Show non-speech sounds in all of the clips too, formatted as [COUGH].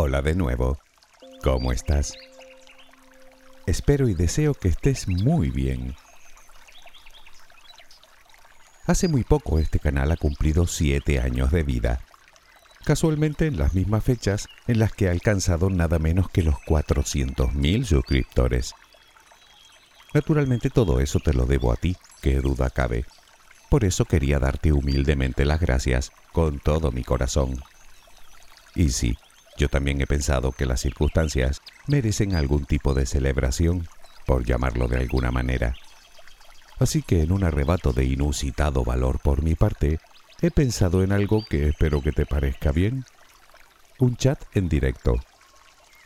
Hola de nuevo. ¿Cómo estás? Espero y deseo que estés muy bien. Hace muy poco este canal ha cumplido 7 años de vida. Casualmente en las mismas fechas en las que ha alcanzado nada menos que los 400.000 suscriptores. Naturalmente todo eso te lo debo a ti, qué duda cabe. Por eso quería darte humildemente las gracias con todo mi corazón. Y sí, yo también he pensado que las circunstancias merecen algún tipo de celebración, por llamarlo de alguna manera. Así que en un arrebato de inusitado valor por mi parte, he pensado en algo que espero que te parezca bien. Un chat en directo.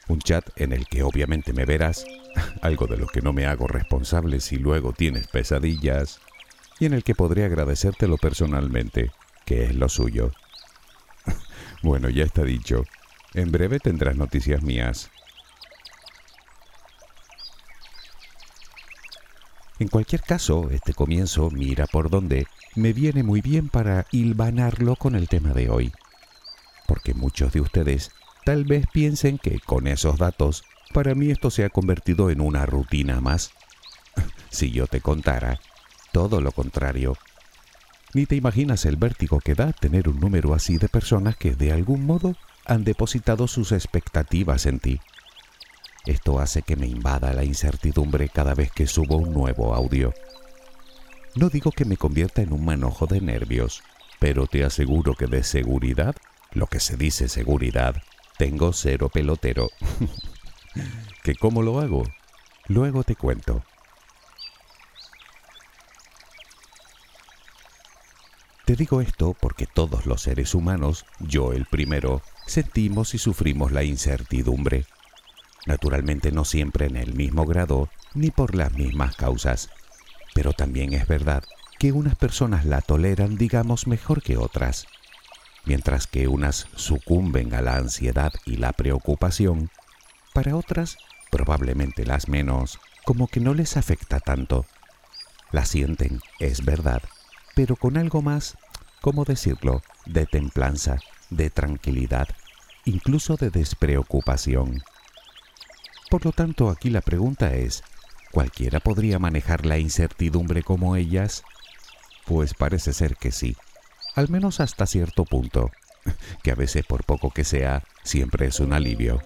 Un chat en el que obviamente me verás, [LAUGHS] algo de lo que no me hago responsable si luego tienes pesadillas, y en el que podré agradecértelo personalmente, que es lo suyo. [LAUGHS] bueno, ya está dicho. En breve tendrás noticias mías. En cualquier caso, este comienzo, mira por dónde, me viene muy bien para hilvanarlo con el tema de hoy. Porque muchos de ustedes tal vez piensen que con esos datos, para mí esto se ha convertido en una rutina más. [LAUGHS] si yo te contara, todo lo contrario. Ni te imaginas el vértigo que da tener un número así de personas que de algún modo han depositado sus expectativas en ti. Esto hace que me invada la incertidumbre cada vez que subo un nuevo audio. No digo que me convierta en un manojo de nervios, pero te aseguro que de seguridad, lo que se dice seguridad, tengo cero pelotero. [LAUGHS] ¿Que cómo lo hago? Luego te cuento. Te digo esto porque todos los seres humanos, yo el primero, sentimos y sufrimos la incertidumbre naturalmente no siempre en el mismo grado ni por las mismas causas. Pero también es verdad que unas personas la toleran, digamos, mejor que otras, mientras que unas sucumben a la ansiedad y la preocupación, para otras, probablemente las menos, como que no les afecta tanto. La sienten, es verdad, pero con algo más, ¿cómo decirlo?, de templanza, de tranquilidad, incluso de despreocupación. Por lo tanto, aquí la pregunta es, ¿cualquiera podría manejar la incertidumbre como ellas? Pues parece ser que sí, al menos hasta cierto punto, [LAUGHS] que a veces por poco que sea, siempre es un alivio.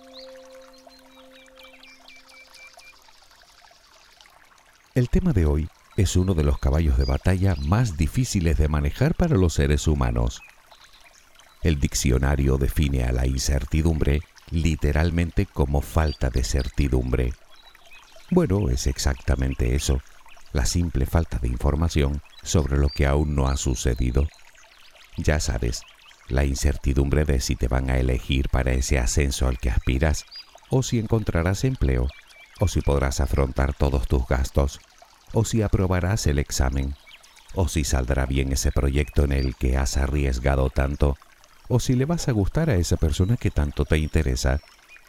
El tema de hoy es uno de los caballos de batalla más difíciles de manejar para los seres humanos. El diccionario define a la incertidumbre literalmente como falta de certidumbre. Bueno, es exactamente eso, la simple falta de información sobre lo que aún no ha sucedido. Ya sabes, la incertidumbre de si te van a elegir para ese ascenso al que aspiras, o si encontrarás empleo, o si podrás afrontar todos tus gastos, o si aprobarás el examen, o si saldrá bien ese proyecto en el que has arriesgado tanto o si le vas a gustar a esa persona que tanto te interesa,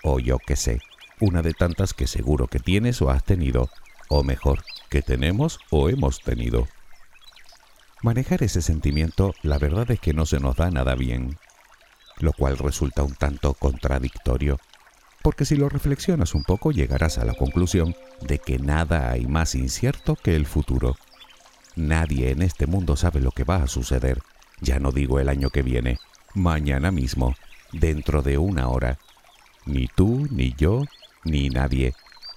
o yo qué sé, una de tantas que seguro que tienes o has tenido, o mejor, que tenemos o hemos tenido. Manejar ese sentimiento la verdad es que no se nos da nada bien, lo cual resulta un tanto contradictorio, porque si lo reflexionas un poco llegarás a la conclusión de que nada hay más incierto que el futuro. Nadie en este mundo sabe lo que va a suceder, ya no digo el año que viene, mañana mismo, dentro de una hora. Ni tú, ni yo, ni nadie,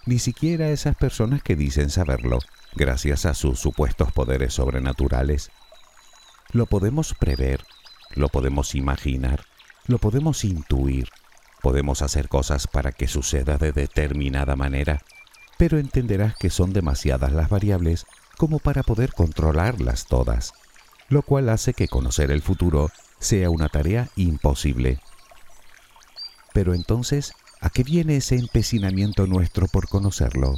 ni siquiera esas personas que dicen saberlo, gracias a sus supuestos poderes sobrenaturales. Lo podemos prever, lo podemos imaginar, lo podemos intuir, podemos hacer cosas para que suceda de determinada manera, pero entenderás que son demasiadas las variables como para poder controlarlas todas, lo cual hace que conocer el futuro sea una tarea imposible. Pero entonces, ¿a qué viene ese empecinamiento nuestro por conocerlo?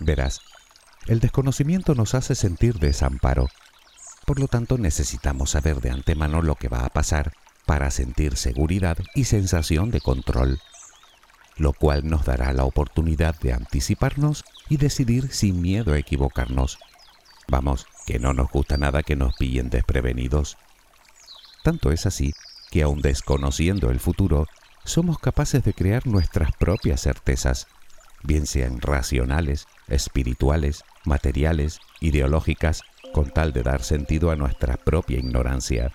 Verás, el desconocimiento nos hace sentir desamparo. Por lo tanto, necesitamos saber de antemano lo que va a pasar para sentir seguridad y sensación de control, lo cual nos dará la oportunidad de anticiparnos y decidir sin miedo a equivocarnos Vamos, que no nos gusta nada que nos pillen desprevenidos. Tanto es así que aun desconociendo el futuro, somos capaces de crear nuestras propias certezas, bien sean racionales, espirituales, materiales, ideológicas, con tal de dar sentido a nuestra propia ignorancia.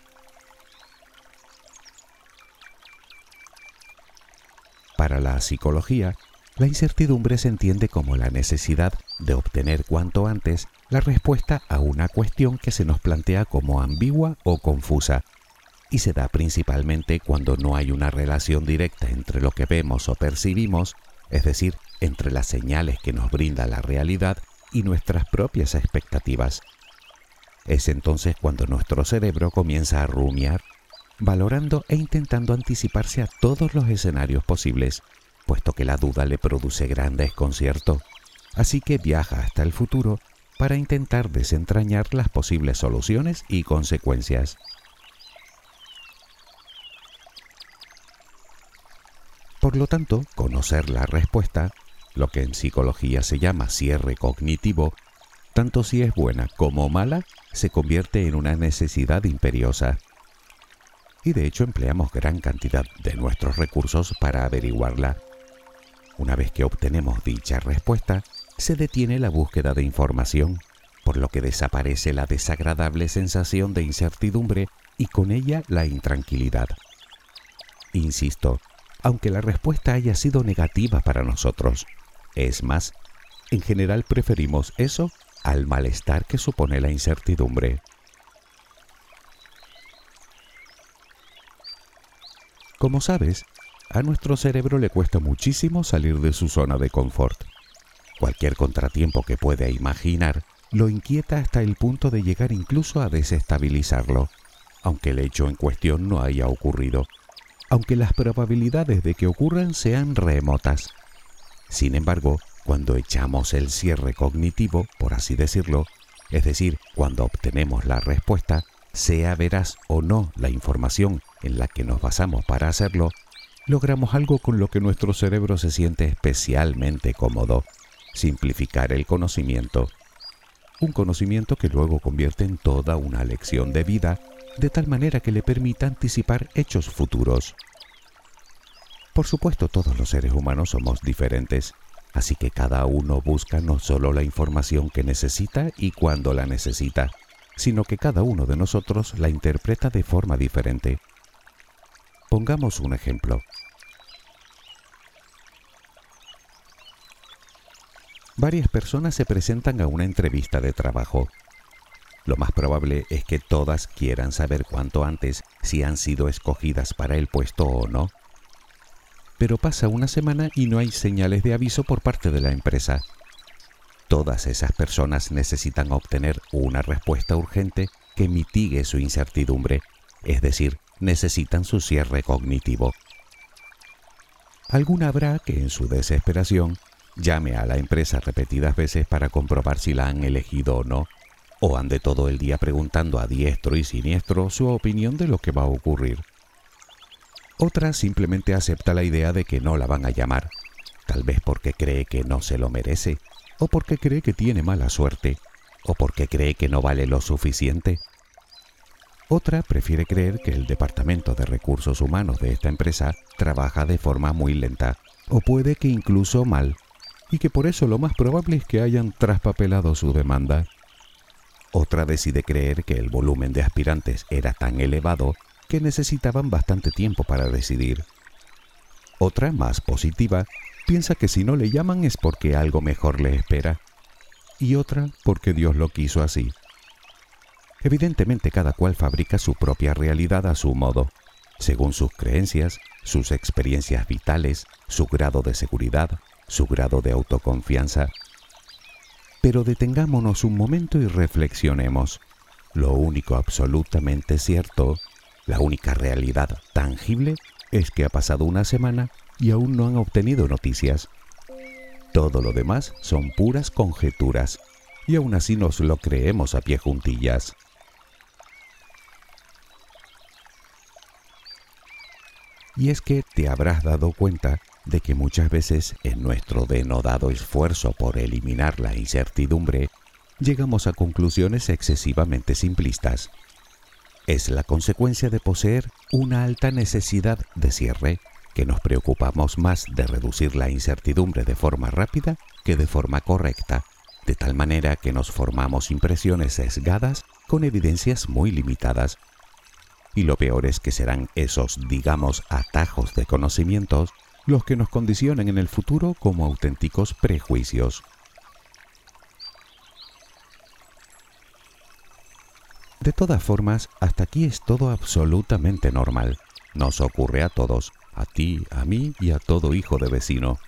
Para la psicología, la incertidumbre se entiende como la necesidad de obtener cuanto antes la respuesta a una cuestión que se nos plantea como ambigua o confusa, y se da principalmente cuando no hay una relación directa entre lo que vemos o percibimos, es decir, entre las señales que nos brinda la realidad y nuestras propias expectativas. Es entonces cuando nuestro cerebro comienza a rumiar, valorando e intentando anticiparse a todos los escenarios posibles, puesto que la duda le produce gran desconcierto. Así que viaja hasta el futuro para intentar desentrañar las posibles soluciones y consecuencias. Por lo tanto, conocer la respuesta, lo que en psicología se llama cierre cognitivo, tanto si es buena como mala, se convierte en una necesidad imperiosa. Y de hecho empleamos gran cantidad de nuestros recursos para averiguarla. Una vez que obtenemos dicha respuesta, se detiene la búsqueda de información, por lo que desaparece la desagradable sensación de incertidumbre y con ella la intranquilidad. Insisto, aunque la respuesta haya sido negativa para nosotros. Es más, en general preferimos eso al malestar que supone la incertidumbre. Como sabes, a nuestro cerebro le cuesta muchísimo salir de su zona de confort. Cualquier contratiempo que pueda imaginar lo inquieta hasta el punto de llegar incluso a desestabilizarlo, aunque el hecho en cuestión no haya ocurrido aunque las probabilidades de que ocurran sean remotas. Sin embargo, cuando echamos el cierre cognitivo, por así decirlo, es decir, cuando obtenemos la respuesta, sea veraz o no la información en la que nos basamos para hacerlo, logramos algo con lo que nuestro cerebro se siente especialmente cómodo, simplificar el conocimiento. Un conocimiento que luego convierte en toda una lección de vida de tal manera que le permita anticipar hechos futuros. Por supuesto, todos los seres humanos somos diferentes, así que cada uno busca no solo la información que necesita y cuando la necesita, sino que cada uno de nosotros la interpreta de forma diferente. Pongamos un ejemplo. Varias personas se presentan a una entrevista de trabajo. Lo más probable es que todas quieran saber cuanto antes si han sido escogidas para el puesto o no. Pero pasa una semana y no hay señales de aviso por parte de la empresa. Todas esas personas necesitan obtener una respuesta urgente que mitigue su incertidumbre, es decir, necesitan su cierre cognitivo. Alguna habrá que en su desesperación llame a la empresa repetidas veces para comprobar si la han elegido o no o ande todo el día preguntando a diestro y siniestro su opinión de lo que va a ocurrir. Otra simplemente acepta la idea de que no la van a llamar, tal vez porque cree que no se lo merece, o porque cree que tiene mala suerte, o porque cree que no vale lo suficiente. Otra prefiere creer que el Departamento de Recursos Humanos de esta empresa trabaja de forma muy lenta, o puede que incluso mal, y que por eso lo más probable es que hayan traspapelado su demanda. Otra decide creer que el volumen de aspirantes era tan elevado que necesitaban bastante tiempo para decidir. Otra, más positiva, piensa que si no le llaman es porque algo mejor le espera. Y otra porque Dios lo quiso así. Evidentemente cada cual fabrica su propia realidad a su modo, según sus creencias, sus experiencias vitales, su grado de seguridad, su grado de autoconfianza pero detengámonos un momento y reflexionemos. Lo único absolutamente cierto, la única realidad tangible, es que ha pasado una semana y aún no han obtenido noticias. Todo lo demás son puras conjeturas, y aún así nos lo creemos a pie juntillas. Y es que te habrás dado cuenta de que muchas veces en nuestro denodado esfuerzo por eliminar la incertidumbre, llegamos a conclusiones excesivamente simplistas. es la consecuencia de poseer una alta necesidad de cierre, que nos preocupamos más de reducir la incertidumbre de forma rápida que de forma correcta, de tal manera que nos formamos impresiones sesgadas con evidencias muy limitadas. Y lo peor es que serán esos, digamos, atajos de conocimientos los que nos condicionen en el futuro como auténticos prejuicios. De todas formas, hasta aquí es todo absolutamente normal. Nos ocurre a todos, a ti, a mí y a todo hijo de vecino.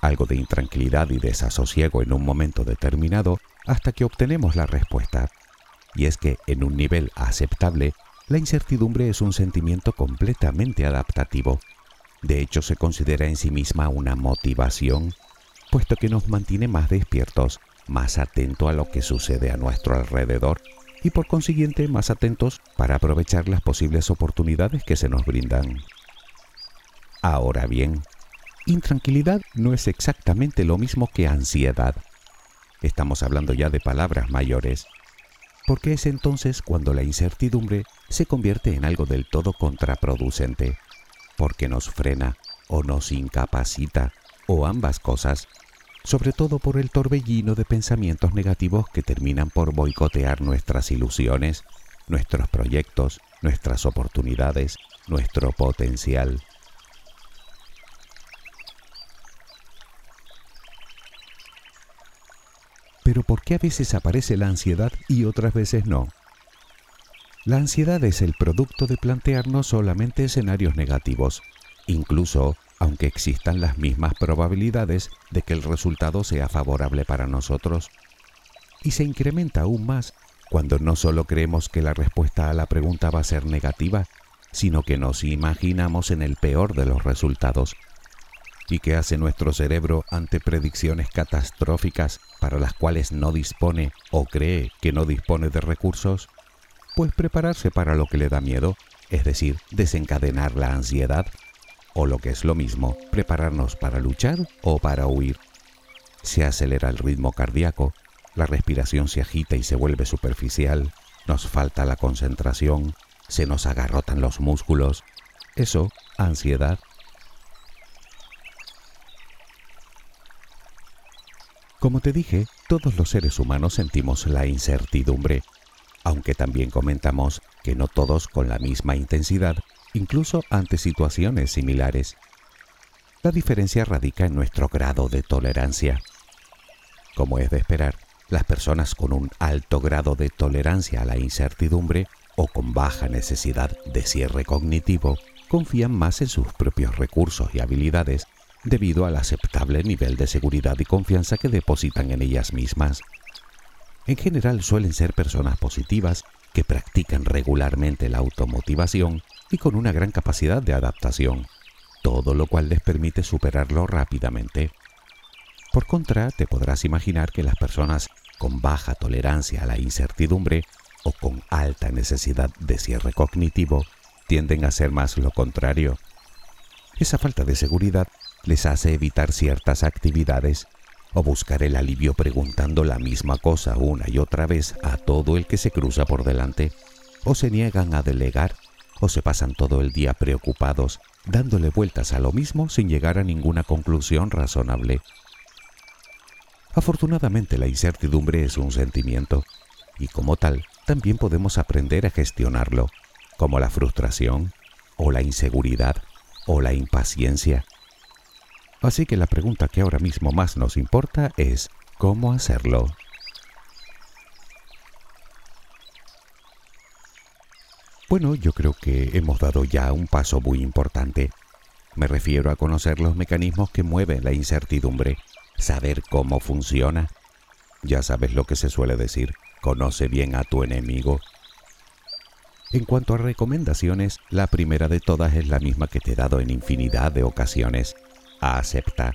Algo de intranquilidad y desasosiego en un momento determinado hasta que obtenemos la respuesta. Y es que en un nivel aceptable, la incertidumbre es un sentimiento completamente adaptativo. De hecho, se considera en sí misma una motivación, puesto que nos mantiene más despiertos, más atentos a lo que sucede a nuestro alrededor y por consiguiente más atentos para aprovechar las posibles oportunidades que se nos brindan. Ahora bien, intranquilidad no es exactamente lo mismo que ansiedad. Estamos hablando ya de palabras mayores, porque es entonces cuando la incertidumbre se convierte en algo del todo contraproducente, porque nos frena o nos incapacita, o ambas cosas, sobre todo por el torbellino de pensamientos negativos que terminan por boicotear nuestras ilusiones, nuestros proyectos, nuestras oportunidades, nuestro potencial. Pero ¿por qué a veces aparece la ansiedad y otras veces no? La ansiedad es el producto de plantearnos solamente escenarios negativos, incluso aunque existan las mismas probabilidades de que el resultado sea favorable para nosotros. Y se incrementa aún más cuando no solo creemos que la respuesta a la pregunta va a ser negativa, sino que nos imaginamos en el peor de los resultados. ¿Y qué hace nuestro cerebro ante predicciones catastróficas para las cuales no dispone o cree que no dispone de recursos? Pues prepararse para lo que le da miedo, es decir, desencadenar la ansiedad o lo que es lo mismo, prepararnos para luchar o para huir. Se acelera el ritmo cardíaco, la respiración se agita y se vuelve superficial, nos falta la concentración, se nos agarrotan los músculos. Eso, ansiedad. Como te dije, todos los seres humanos sentimos la incertidumbre, aunque también comentamos que no todos con la misma intensidad incluso ante situaciones similares. La diferencia radica en nuestro grado de tolerancia. Como es de esperar, las personas con un alto grado de tolerancia a la incertidumbre o con baja necesidad de cierre cognitivo confían más en sus propios recursos y habilidades debido al aceptable nivel de seguridad y confianza que depositan en ellas mismas. En general suelen ser personas positivas que practican regularmente la automotivación y con una gran capacidad de adaptación, todo lo cual les permite superarlo rápidamente. Por contra, te podrás imaginar que las personas con baja tolerancia a la incertidumbre o con alta necesidad de cierre cognitivo tienden a ser más lo contrario. Esa falta de seguridad les hace evitar ciertas actividades o buscar el alivio preguntando la misma cosa una y otra vez a todo el que se cruza por delante, o se niegan a delegar o se pasan todo el día preocupados, dándole vueltas a lo mismo sin llegar a ninguna conclusión razonable. Afortunadamente la incertidumbre es un sentimiento, y como tal también podemos aprender a gestionarlo, como la frustración, o la inseguridad, o la impaciencia. Así que la pregunta que ahora mismo más nos importa es ¿cómo hacerlo? Bueno, yo creo que hemos dado ya un paso muy importante. Me refiero a conocer los mecanismos que mueven la incertidumbre, saber cómo funciona. Ya sabes lo que se suele decir, conoce bien a tu enemigo. En cuanto a recomendaciones, la primera de todas es la misma que te he dado en infinidad de ocasiones. Acepta.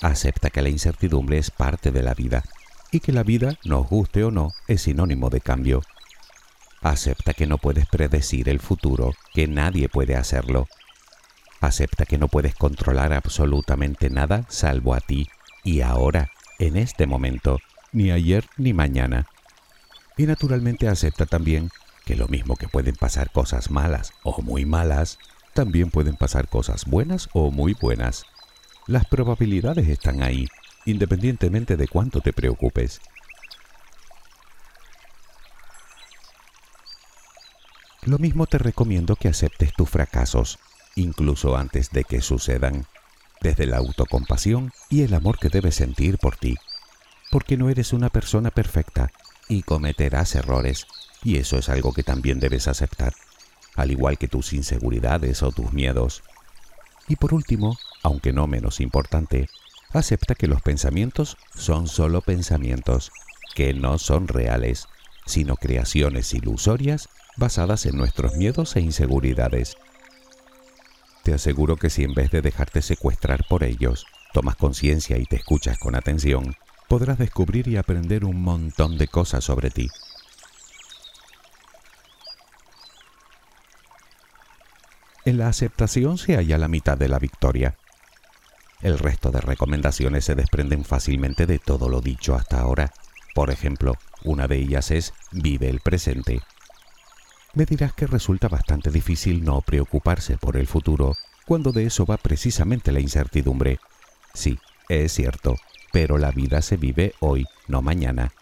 Acepta que la incertidumbre es parte de la vida y que la vida, nos guste o no, es sinónimo de cambio. Acepta que no puedes predecir el futuro, que nadie puede hacerlo. Acepta que no puedes controlar absolutamente nada salvo a ti y ahora, en este momento, ni ayer ni mañana. Y naturalmente acepta también que lo mismo que pueden pasar cosas malas o muy malas, también pueden pasar cosas buenas o muy buenas. Las probabilidades están ahí, independientemente de cuánto te preocupes. Lo mismo te recomiendo que aceptes tus fracasos, incluso antes de que sucedan, desde la autocompasión y el amor que debes sentir por ti, porque no eres una persona perfecta y cometerás errores, y eso es algo que también debes aceptar, al igual que tus inseguridades o tus miedos. Y por último, aunque no menos importante, acepta que los pensamientos son solo pensamientos, que no son reales, sino creaciones ilusorias basadas en nuestros miedos e inseguridades. Te aseguro que si en vez de dejarte secuestrar por ellos, tomas conciencia y te escuchas con atención, podrás descubrir y aprender un montón de cosas sobre ti. En la aceptación se halla la mitad de la victoria. El resto de recomendaciones se desprenden fácilmente de todo lo dicho hasta ahora. Por ejemplo, una de ellas es vive el presente me dirás que resulta bastante difícil no preocuparse por el futuro cuando de eso va precisamente la incertidumbre. Sí, es cierto, pero la vida se vive hoy, no mañana.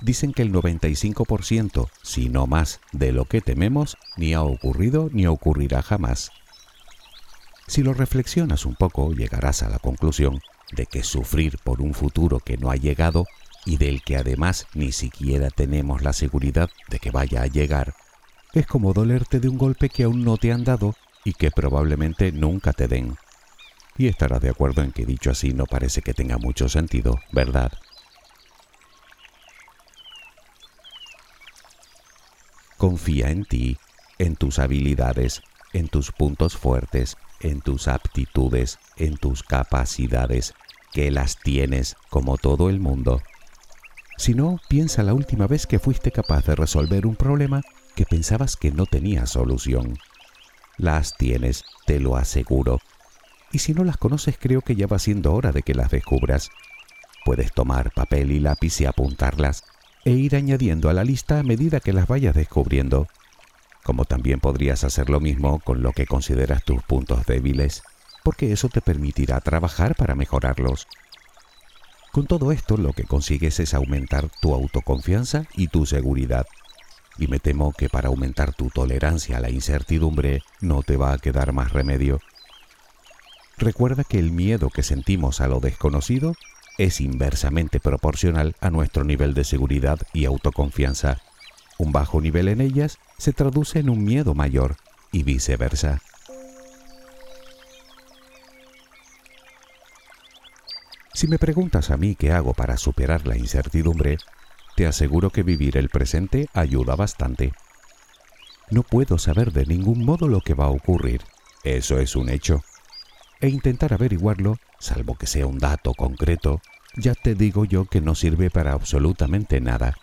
Dicen que el 95%, si no más, de lo que tememos ni ha ocurrido ni ocurrirá jamás. Si lo reflexionas un poco, llegarás a la conclusión de que sufrir por un futuro que no ha llegado y del que además ni siquiera tenemos la seguridad de que vaya a llegar, es como dolerte de un golpe que aún no te han dado y que probablemente nunca te den. Y estarás de acuerdo en que dicho así no parece que tenga mucho sentido, ¿verdad? Confía en ti, en tus habilidades, en tus puntos fuertes, en tus aptitudes, en tus capacidades, que las tienes como todo el mundo. Si no, piensa la última vez que fuiste capaz de resolver un problema que pensabas que no tenía solución. Las tienes, te lo aseguro. Y si no las conoces, creo que ya va siendo hora de que las descubras. Puedes tomar papel y lápiz y apuntarlas, e ir añadiendo a la lista a medida que las vayas descubriendo. Como también podrías hacer lo mismo con lo que consideras tus puntos débiles, porque eso te permitirá trabajar para mejorarlos. Con todo esto lo que consigues es aumentar tu autoconfianza y tu seguridad y me temo que para aumentar tu tolerancia a la incertidumbre no te va a quedar más remedio. Recuerda que el miedo que sentimos a lo desconocido es inversamente proporcional a nuestro nivel de seguridad y autoconfianza. Un bajo nivel en ellas se traduce en un miedo mayor y viceversa. Si me preguntas a mí qué hago para superar la incertidumbre, te aseguro que vivir el presente ayuda bastante. No puedo saber de ningún modo lo que va a ocurrir, eso es un hecho. E intentar averiguarlo, salvo que sea un dato concreto, ya te digo yo que no sirve para absolutamente nada.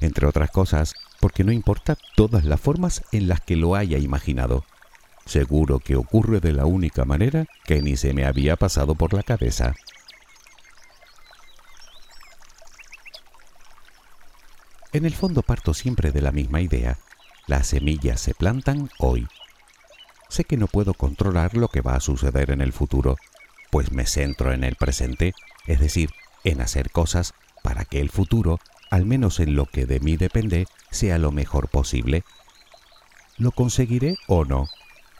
Entre otras cosas, porque no importa todas las formas en las que lo haya imaginado. Seguro que ocurre de la única manera que ni se me había pasado por la cabeza. En el fondo parto siempre de la misma idea. Las semillas se plantan hoy. Sé que no puedo controlar lo que va a suceder en el futuro, pues me centro en el presente, es decir, en hacer cosas para que el futuro, al menos en lo que de mí depende, sea lo mejor posible. ¿Lo conseguiré o no?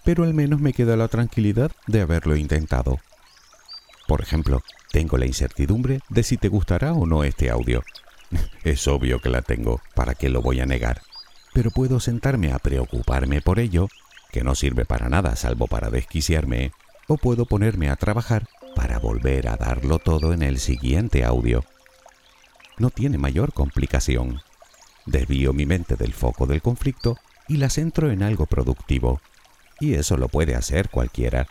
Pero al menos me queda la tranquilidad de haberlo intentado. Por ejemplo, tengo la incertidumbre de si te gustará o no este audio, [LAUGHS] es obvio que la tengo, ¿para qué lo voy a negar? Pero puedo sentarme a preocuparme por ello, que no sirve para nada salvo para desquiciarme, o puedo ponerme a trabajar para volver a darlo todo en el siguiente audio. No tiene mayor complicación. Desvío mi mente del foco del conflicto y la centro en algo productivo. Y eso lo puede hacer cualquiera.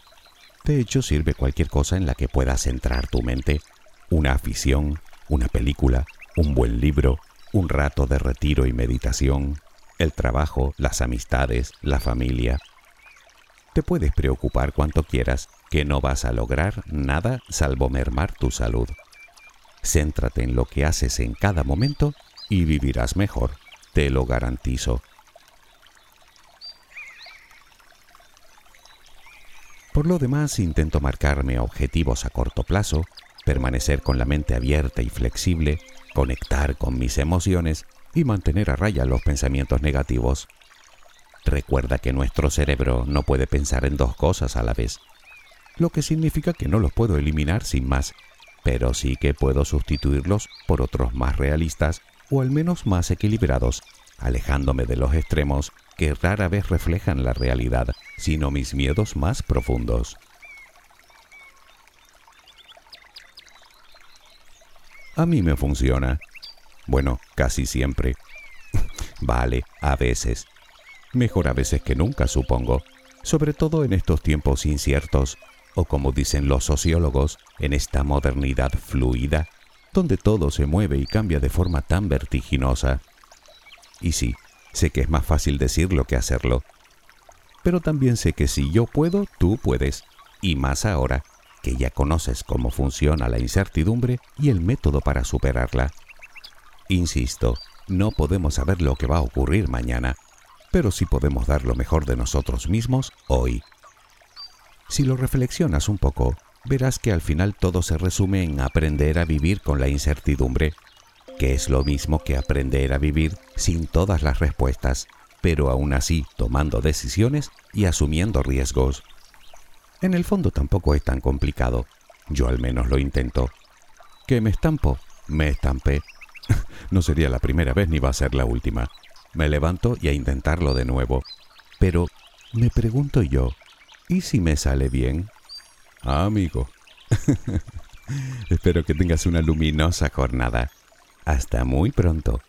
De hecho, sirve cualquier cosa en la que puedas centrar tu mente. Una afición, una película, un buen libro, un rato de retiro y meditación, el trabajo, las amistades, la familia. Te puedes preocupar cuanto quieras, que no vas a lograr nada salvo mermar tu salud. Céntrate en lo que haces en cada momento y vivirás mejor, te lo garantizo. Por lo demás, intento marcarme objetivos a corto plazo, permanecer con la mente abierta y flexible, conectar con mis emociones y mantener a raya los pensamientos negativos. Recuerda que nuestro cerebro no puede pensar en dos cosas a la vez, lo que significa que no los puedo eliminar sin más, pero sí que puedo sustituirlos por otros más realistas o al menos más equilibrados, alejándome de los extremos que rara vez reflejan la realidad, sino mis miedos más profundos. A mí me funciona. Bueno, casi siempre. [LAUGHS] vale, a veces. Mejor a veces que nunca, supongo, sobre todo en estos tiempos inciertos, o como dicen los sociólogos, en esta modernidad fluida, donde todo se mueve y cambia de forma tan vertiginosa. Y sí, sé que es más fácil decirlo que hacerlo, pero también sé que si yo puedo, tú puedes, y más ahora que ya conoces cómo funciona la incertidumbre y el método para superarla. Insisto, no podemos saber lo que va a ocurrir mañana, pero sí podemos dar lo mejor de nosotros mismos hoy. Si lo reflexionas un poco, verás que al final todo se resume en aprender a vivir con la incertidumbre, que es lo mismo que aprender a vivir sin todas las respuestas, pero aún así tomando decisiones y asumiendo riesgos. En el fondo tampoco es tan complicado, yo al menos lo intento. ¿Que me estampo? Me estampé. [LAUGHS] no sería la primera vez ni va a ser la última. Me levanto y a intentarlo de nuevo. Pero me pregunto yo, ¿y si me sale bien? Ah, amigo. [LAUGHS] Espero que tengas una luminosa jornada. Hasta muy pronto.